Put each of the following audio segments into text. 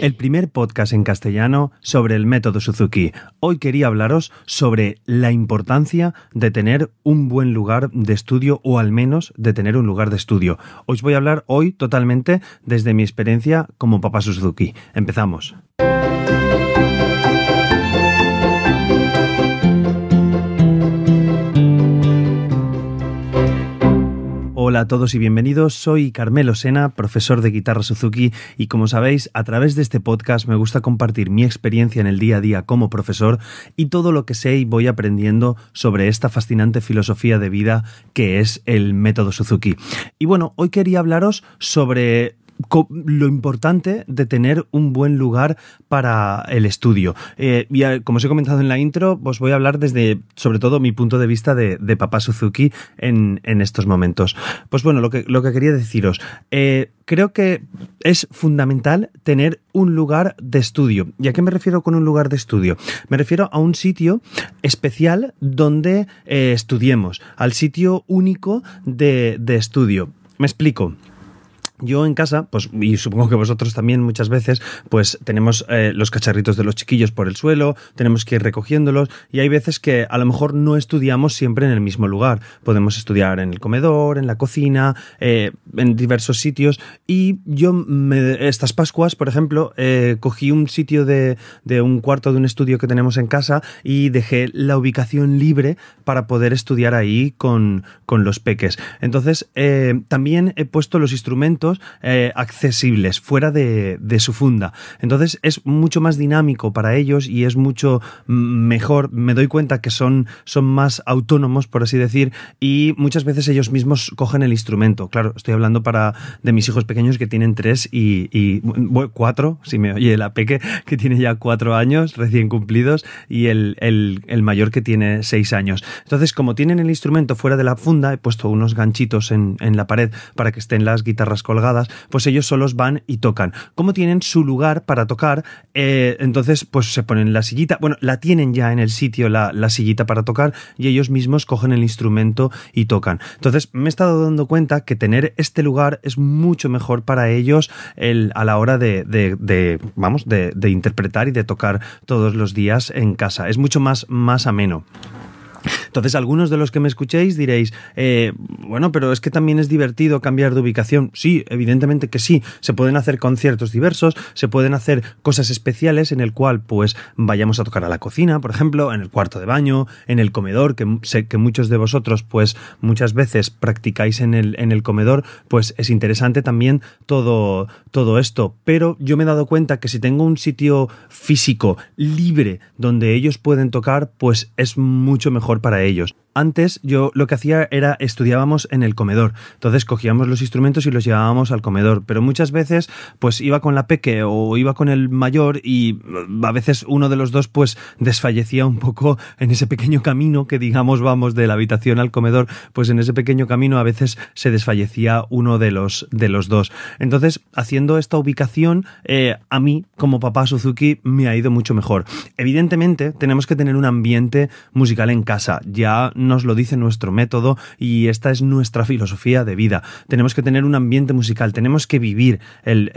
el primer podcast en castellano sobre el método Suzuki. Hoy quería hablaros sobre la importancia de tener un buen lugar de estudio o al menos de tener un lugar de estudio. Os voy a hablar hoy totalmente desde mi experiencia como papá Suzuki. Empezamos. Hola a todos y bienvenidos. Soy Carmelo Sena, profesor de guitarra Suzuki y como sabéis, a través de este podcast me gusta compartir mi experiencia en el día a día como profesor y todo lo que sé y voy aprendiendo sobre esta fascinante filosofía de vida que es el método Suzuki. Y bueno, hoy quería hablaros sobre lo importante de tener un buen lugar para el estudio. Eh, y como os he comentado en la intro, os voy a hablar desde, sobre todo, mi punto de vista de, papá Suzuki en, estos momentos. Pues bueno, lo que, lo que quería deciros, eh, creo que es fundamental tener un lugar de estudio. ¿Y a qué me refiero con un lugar de estudio? Me refiero a un sitio especial donde eh, estudiemos, al sitio único de, de estudio. Me explico. Yo en casa, pues, y supongo que vosotros también muchas veces, pues tenemos eh, los cacharritos de los chiquillos por el suelo, tenemos que ir recogiéndolos, y hay veces que a lo mejor no estudiamos siempre en el mismo lugar. Podemos estudiar en el comedor, en la cocina, eh, en diversos sitios, y yo me, estas Pascuas, por ejemplo, eh, cogí un sitio de, de un cuarto de un estudio que tenemos en casa y dejé la ubicación libre para poder estudiar ahí con, con los peques. Entonces, también he puesto los instrumentos eh, accesibles, fuera de, su funda. Entonces es mucho más dinámico para ellos y es mucho mejor. Me doy cuenta que son, son más autónomos, por así decir, y muchas veces ellos mismos cogen el instrumento. Claro, estoy hablando para de mis hijos pequeños que tienen tres y, cuatro, si me oye la peque, que tiene ya cuatro años recién cumplidos, y el, mayor que tiene seis años. Entonces, como tienen el instrumento fuera de la funda, he puesto unos ganchitos en, en la pared para que estén las guitarras pues ellos solos van y tocan. Como tienen su lugar para tocar, eh, entonces pues se ponen la sillita, bueno, la tienen ya en el sitio la, sillita para tocar y ellos mismos cogen el instrumento y tocan. Entonces me he estado dando cuenta que tener este lugar es mucho mejor para ellos el, a la hora de, de, vamos, de, de interpretar y de tocar todos los días en casa. Es mucho más, más ameno. Entonces, algunos de los que me escuchéis diréis, eh, bueno, pero es que también es divertido cambiar de ubicación. Sí, evidentemente que sí. Se pueden hacer conciertos diversos, se pueden hacer cosas especiales en el cual, pues, vayamos a tocar a la cocina, por ejemplo, en el cuarto de baño, en el comedor, que sé que muchos de vosotros, pues, muchas veces practicáis en el, en el comedor, pues es interesante también todo, todo esto. Pero yo me he dado cuenta que si tengo un sitio físico libre donde ellos pueden tocar, pues es mucho mejor para ellos. Antes yo lo que hacía era estudiábamos en el comedor. Entonces cogíamos los instrumentos y los llevábamos al comedor. Pero muchas veces pues iba con la peque o iba con el mayor y mm, a veces uno de los dos pues desfallecía un poco en ese pequeño camino que digamos vamos de la habitación al comedor. Pues en ese pequeño camino a veces se desfallecía uno de los, de los dos. Entonces haciendo esta ubicación eh, a mí como papá Suzuki me ha ido mucho mejor. Evidentemente tenemos que tener un ambiente musical en casa. Ya nos lo dice nuestro método y esta es nuestra filosofía de vida. Tenemos que tener un ambiente musical, tenemos que vivir el,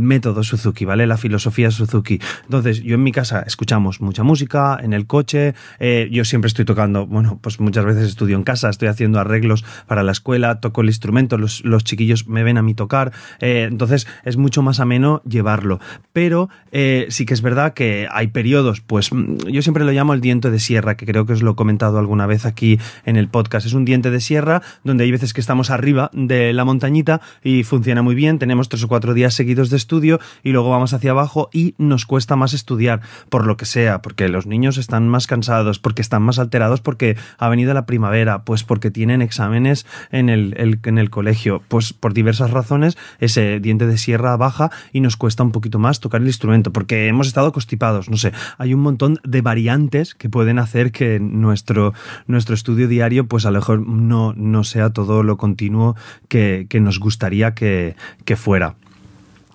método Suzuki, ¿vale? La filosofía Suzuki. Entonces, yo en mi casa escuchamos mucha música, en el coche, eh, yo siempre estoy tocando, bueno, pues muchas veces estudio en casa, estoy haciendo arreglos para la escuela, toco el instrumento, los, chiquillos me ven a mí tocar, eh, entonces es mucho más ameno llevarlo. Pero eh, sí que es verdad que hay periodos, pues mm, yo siempre lo llamo el diente de sierra, que creo que os lo he comentado alguna vez aquí en el podcast. Es un diente de sierra donde hay veces que estamos arriba de la montañita y funciona muy bien, tenemos tres o cuatro días seguidos de estudio y luego vamos hacia abajo y nos cuesta más estudiar, por lo que sea, porque los niños están más cansados, porque están más alterados, porque ha venido la primavera, pues porque tienen exámenes en el, en el colegio, pues por diversas razones ese diente de sierra baja y nos cuesta un poquito más tocar el instrumento, porque hemos estado constipados, no sé, hay un montón de variantes que pueden hacer que nuestro, nuestro estudio diario, pues a lo mejor no, no sea todo lo continuo que, nos gustaría que, fuera.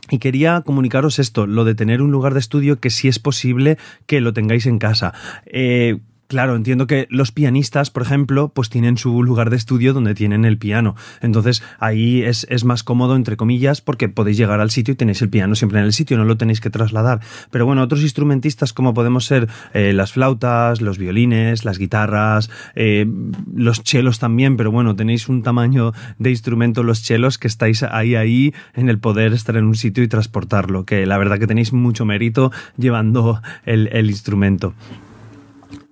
Y quería comunicaros esto, lo de tener un lugar de estudio que si es posible que lo tengáis en casa. Eh, Claro, entiendo que los pianistas, por ejemplo, pues tienen su lugar de estudio donde tienen el piano. Entonces ahí es, es, más cómodo, entre comillas, porque podéis llegar al sitio y tenéis el piano siempre en el sitio, no lo tenéis que trasladar. Pero bueno, otros instrumentistas como podemos ser eh, las flautas, los violines, las guitarras, eh, los chelos también, pero bueno, tenéis un tamaño de instrumento los chelos que estáis ahí, ahí en el poder estar en un sitio y transportarlo, que la verdad que tenéis mucho mérito llevando el, el instrumento.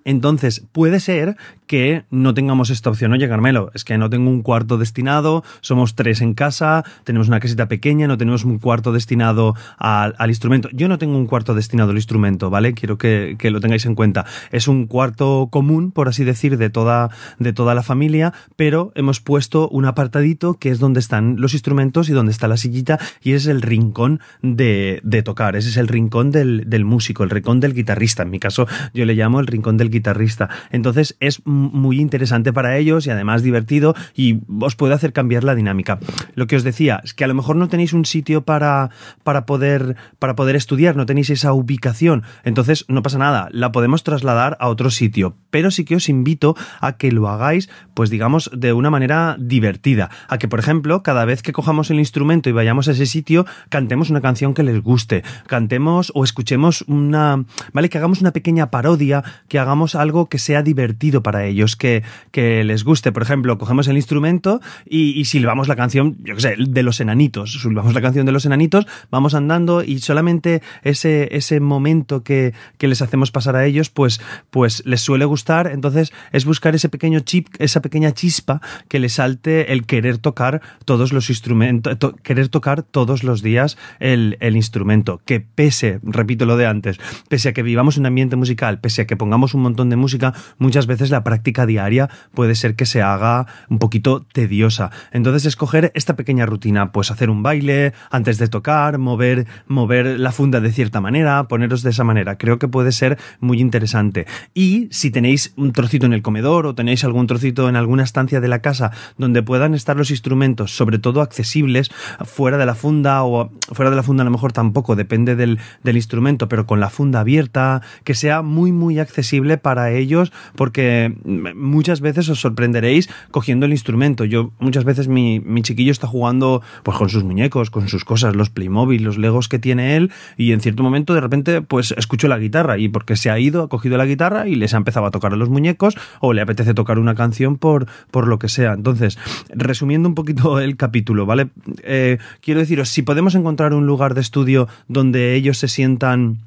Entonces, puede ser que no tengamos esta opción. Oye, Carmelo, es que no tengo un cuarto destinado, somos tres en casa, tenemos una casita pequeña, no tenemos un cuarto destinado al, instrumento. Yo no tengo un cuarto destinado al instrumento, ¿vale? Quiero que, lo tengáis en cuenta. Es un cuarto común, por así decir, de toda, de toda la familia, pero hemos puesto un apartadito que es donde están los instrumentos y donde está la sillita y es el rincón de, tocar. Ese es el rincón del, del músico, el rincón del guitarrista. En mi caso, yo le llamo el rincón del guitarrista. Entonces, es muy interesante para ellos y además divertido y os puede hacer cambiar la dinámica. Lo que os decía es que a lo mejor no tenéis un sitio para, para, poder, para poder estudiar, no tenéis esa ubicación, entonces no pasa nada, la podemos trasladar a otro sitio, pero sí que os invito a que lo hagáis, pues digamos, de una manera divertida, a que por ejemplo, cada vez que cojamos el instrumento y vayamos a ese sitio, cantemos una canción que les guste, cantemos o escuchemos una, ¿vale? Que hagamos una pequeña parodia, que hagamos algo que sea divertido para ellos, que, que les guste. Por ejemplo, cogemos el instrumento y, y silbamos la canción, yo qué sé, de los enanitos. Silbamos la canción de los enanitos, vamos andando y solamente ese, ese momento que, que les hacemos pasar a ellos, pues, pues les suele gustar. Entonces es buscar ese pequeño chip, esa pequeña chispa que les salte el querer tocar todos los instrumentos, querer tocar todos los días el, el instrumento. Que pese, repito lo de antes, pese a que vivamos un ambiente musical, pese a que pongamos un montón de música, muchas veces la práctica diaria puede ser que se haga un poquito tediosa. Entonces, escoger esta pequeña rutina, pues hacer un baile antes de tocar, mover, mover la funda de cierta manera, poneros de esa manera. Creo que puede ser muy interesante. Y si tenéis un trocito en el comedor o tenéis algún trocito en alguna estancia de la casa donde puedan estar los instrumentos, sobre todo accesibles, fuera de la funda o fuera de la funda a lo mejor tampoco, depende del, del instrumento, pero con la funda abierta, que sea muy, muy accesible para ellos, porque muchas veces os sorprenderéis cogiendo el instrumento. Yo muchas veces mi, mi, chiquillo está jugando pues con sus muñecos, con sus cosas, los Playmobil, los Legos que tiene él y en cierto momento de repente pues escucho la guitarra y porque se ha ido, ha cogido la guitarra y les ha empezado a tocar a los muñecos o le apetece tocar una canción por, por lo que sea. Entonces, resumiendo un poquito el capítulo, ¿vale? Eh, quiero deciros, si podemos encontrar un lugar de estudio donde ellos se sientan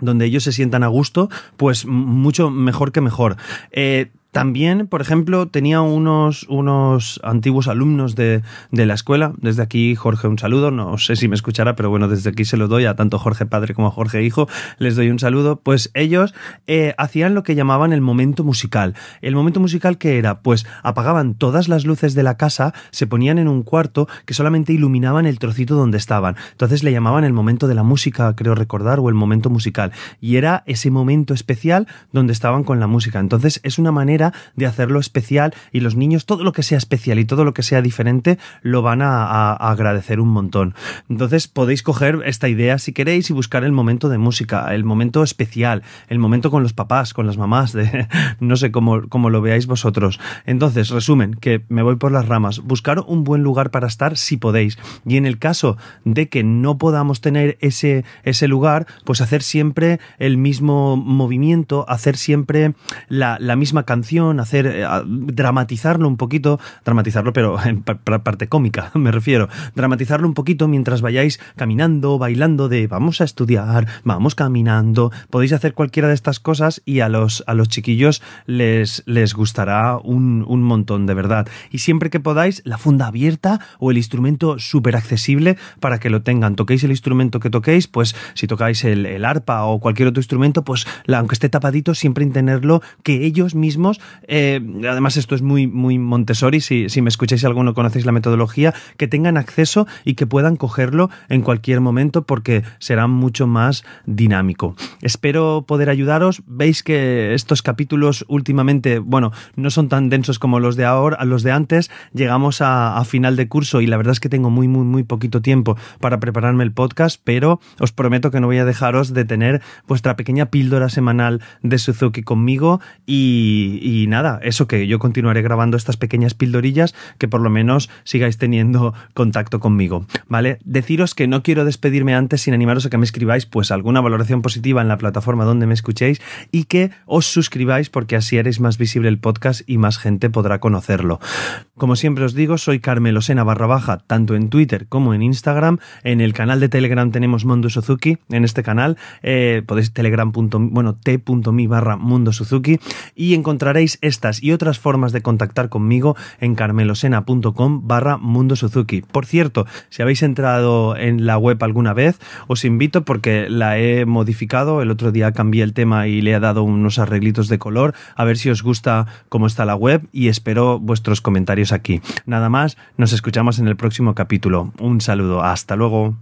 donde ellos se sientan a gusto, pues mucho mejor que mejor. Eh, también, por ejemplo, tenía unos, unos antiguos alumnos de, de, la escuela. Desde aquí, Jorge, un saludo. No sé si me escuchará, pero bueno, desde aquí se lo doy a tanto Jorge padre como a Jorge hijo. Les doy un saludo. Pues ellos eh, hacían lo que llamaban el momento musical. El momento musical que era, pues apagaban todas las luces de la casa, se ponían en un cuarto que solamente iluminaban el trocito donde estaban. Entonces le llamaban el momento de la música, creo recordar, o el momento musical. Y era ese momento especial donde estaban con la música. Entonces es una manera de hacerlo especial y los niños todo lo que sea especial y todo lo que sea diferente lo van a, agradecer un montón. Entonces podéis coger esta idea si queréis y buscar el momento de música, el momento especial, el momento con los papás, con las mamás, de no sé cómo, cómo lo veáis vosotros. Entonces, resumen, que me voy por las ramas. Buscar un buen lugar para estar si podéis. Y en el caso de que no podamos tener ese, ese lugar, pues hacer siempre el mismo movimiento, hacer siempre la, la misma canción hacer, eh, dramatizarlo un poquito, dramatizarlo pero en parte cómica me refiero, dramatizarlo un poquito mientras vayáis caminando, bailando de vamos a estudiar, vamos caminando, podéis hacer cualquiera de estas cosas y a los, a los chiquillos les, les gustará un, un montón de verdad. Y siempre que podáis, la funda abierta o el instrumento súper accesible para que lo tengan. Toquéis el instrumento que toquéis, pues si tocáis el, arpa o cualquier otro instrumento, pues aunque esté tapadito, siempre tenerlo que ellos mismos eh, además esto es muy, muy Montessori, si, si me escucháis alguno conocéis la metodología, que tengan acceso y que puedan cogerlo en cualquier momento porque será mucho más dinámico. Espero poder ayudaros. Veis que estos capítulos últimamente, bueno, no son tan densos como los de ahora, los de antes. Llegamos a, a final de curso y la verdad es que tengo muy, muy, muy poquito tiempo para prepararme el podcast, pero os prometo que no voy a dejaros de tener vuestra pequeña píldora semanal de Suzuki conmigo y, nada, eso que yo continuaré grabando estas pequeñas pildorillas que por lo menos sigáis teniendo contacto conmigo, ¿vale? Deciros que no quiero despedirme antes sin animaros a que me escribáis pues alguna valoración positiva en la plataforma donde me escuchéis y que os suscribáis porque así haréis más visible el podcast y más gente podrá conocerlo. Como siempre os digo, soy Carmelo Sena barra baja, tanto en Twitter como en Instagram. En el canal de Telegram tenemos Mundo Suzuki, en este canal eh, podéis telegram. bueno, t.mi barra Mundo Suzuki y estas y otras formas de contactar conmigo en carmelosena.com barra Mundo Suzuki. Por cierto, si habéis entrado en la web alguna vez, os invito porque la he modificado, el otro día cambié el tema y le he dado unos arreglitos de color, a ver si os gusta cómo está la web y espero vuestros comentarios aquí. Nada más, nos escuchamos en el próximo capítulo. Un saludo, hasta luego.